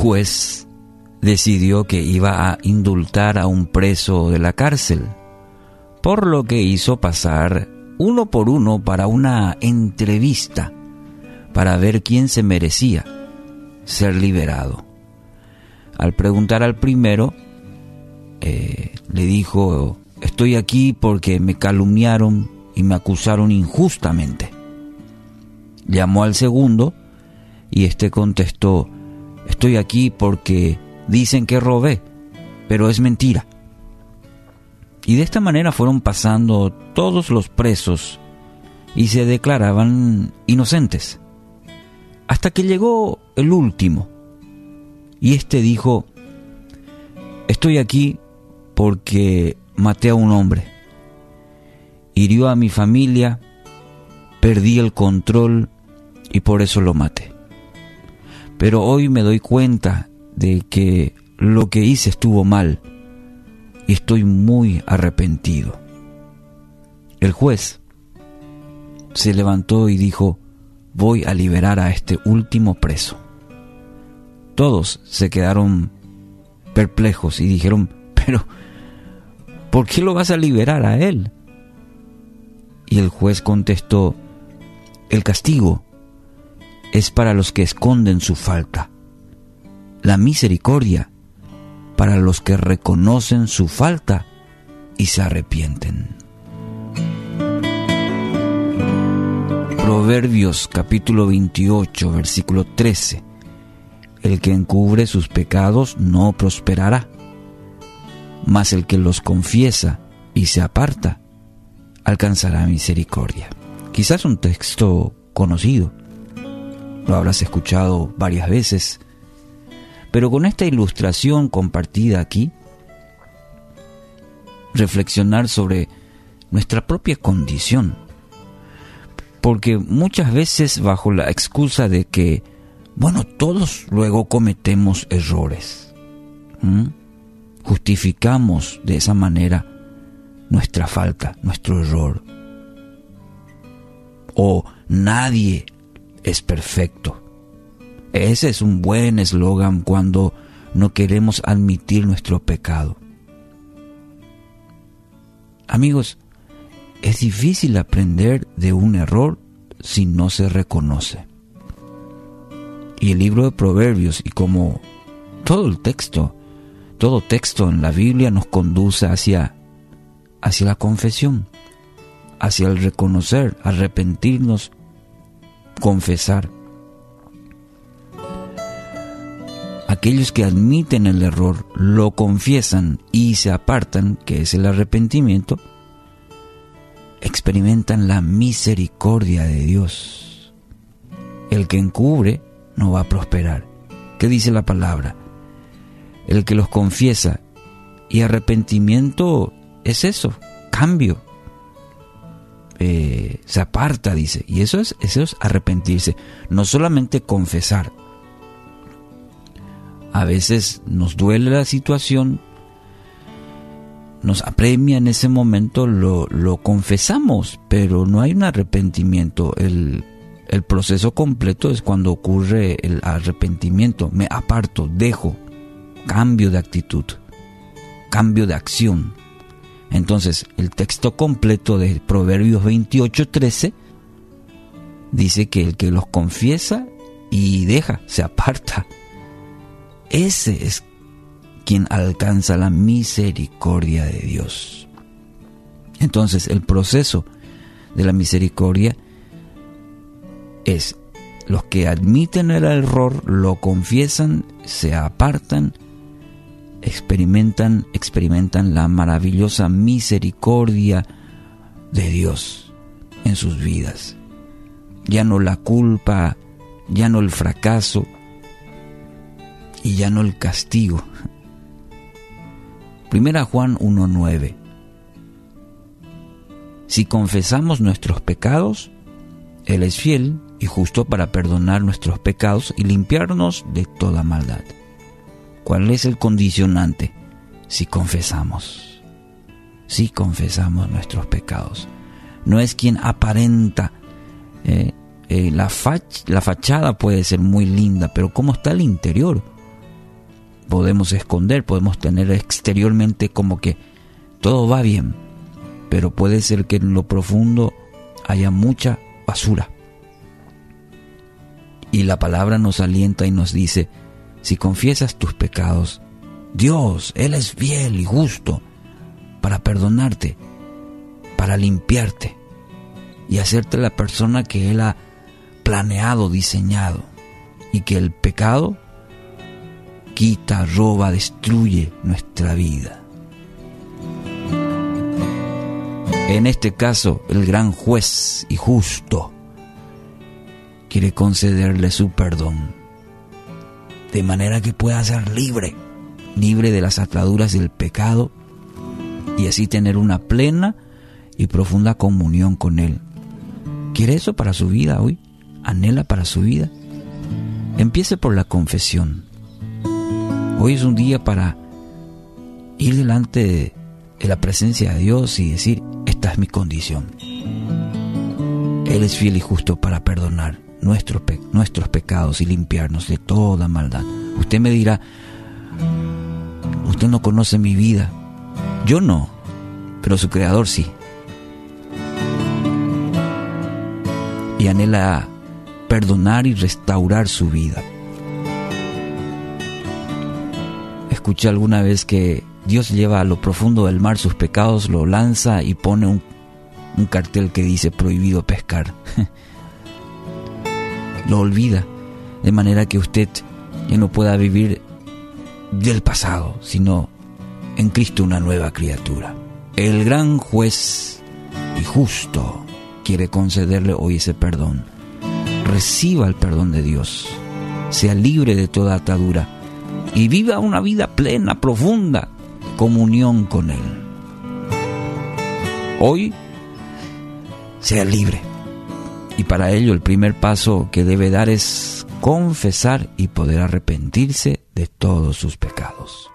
juez decidió que iba a indultar a un preso de la cárcel, por lo que hizo pasar uno por uno para una entrevista para ver quién se merecía ser liberado. Al preguntar al primero, eh, le dijo, estoy aquí porque me calumniaron y me acusaron injustamente. Llamó al segundo y éste contestó, estoy aquí porque dicen que robé, pero es mentira. Y de esta manera fueron pasando todos los presos y se declaraban inocentes. Hasta que llegó el último. Y éste dijo, estoy aquí porque maté a un hombre. Hirió a mi familia, perdí el control y por eso lo maté. Pero hoy me doy cuenta de que lo que hice estuvo mal y estoy muy arrepentido. El juez se levantó y dijo, voy a liberar a este último preso. Todos se quedaron perplejos y dijeron, pero, ¿por qué lo vas a liberar a él? Y el juez contestó, el castigo es para los que esconden su falta, la misericordia para los que reconocen su falta y se arrepienten. Proverbios capítulo 28, versículo 13. El que encubre sus pecados no prosperará, mas el que los confiesa y se aparta alcanzará misericordia. Quizás un texto conocido, lo habrás escuchado varias veces, pero con esta ilustración compartida aquí, reflexionar sobre nuestra propia condición. Porque muchas veces bajo la excusa de que, bueno, todos luego cometemos errores, justificamos de esa manera nuestra falta, nuestro error. O nadie es perfecto. Ese es un buen eslogan cuando no queremos admitir nuestro pecado. Amigos, es difícil aprender de un error si no se reconoce. Y el libro de Proverbios, y como todo el texto, todo texto en la Biblia nos conduce hacia, hacia la confesión, hacia el reconocer, arrepentirnos, confesar. Aquellos que admiten el error, lo confiesan y se apartan, que es el arrepentimiento, experimentan la misericordia de Dios. El que encubre no va a prosperar. ¿Qué dice la palabra? El que los confiesa y arrepentimiento es eso, cambio. Eh, se aparta, dice. Y eso es, eso es arrepentirse. No solamente confesar. A veces nos duele la situación, nos apremia en ese momento, lo, lo confesamos, pero no hay un arrepentimiento. El, el proceso completo es cuando ocurre el arrepentimiento. Me aparto, dejo, cambio de actitud, cambio de acción. Entonces, el texto completo de Proverbios 28:13 dice que el que los confiesa y deja, se aparta. Ese es quien alcanza la misericordia de Dios. Entonces el proceso de la misericordia es los que admiten el error, lo confiesan, se apartan, experimentan, experimentan la maravillosa misericordia de Dios en sus vidas. Ya no la culpa, ya no el fracaso y ya no el castigo, Primera Juan 1.9. Si confesamos nuestros pecados, Él es fiel y justo para perdonar nuestros pecados y limpiarnos de toda maldad. ¿Cuál es el condicionante? Si confesamos. Si confesamos nuestros pecados. No es quien aparenta. Eh, eh, la, la fachada puede ser muy linda, pero ¿cómo está el interior? podemos esconder, podemos tener exteriormente como que todo va bien, pero puede ser que en lo profundo haya mucha basura. Y la palabra nos alienta y nos dice, si confiesas tus pecados, Dios, Él es fiel y justo para perdonarte, para limpiarte y hacerte la persona que Él ha planeado, diseñado, y que el pecado quita, roba, destruye nuestra vida. En este caso, el gran juez y justo quiere concederle su perdón, de manera que pueda ser libre, libre de las ataduras del pecado y así tener una plena y profunda comunión con Él. ¿Quiere eso para su vida hoy? ¿Anhela para su vida? Empiece por la confesión. Hoy es un día para ir delante de la presencia de Dios y decir, esta es mi condición. Él es fiel y justo para perdonar nuestros, nuestros pecados y limpiarnos de toda maldad. Usted me dirá, usted no conoce mi vida. Yo no, pero su creador sí. Y anhela perdonar y restaurar su vida. Escuché alguna vez que Dios lleva a lo profundo del mar sus pecados, lo lanza y pone un, un cartel que dice prohibido pescar. lo olvida, de manera que usted ya no pueda vivir del pasado, sino en Cristo una nueva criatura. El gran juez y justo quiere concederle hoy ese perdón. Reciba el perdón de Dios, sea libre de toda atadura y viva una vida plena, profunda, comunión con Él. Hoy sea libre. Y para ello el primer paso que debe dar es confesar y poder arrepentirse de todos sus pecados.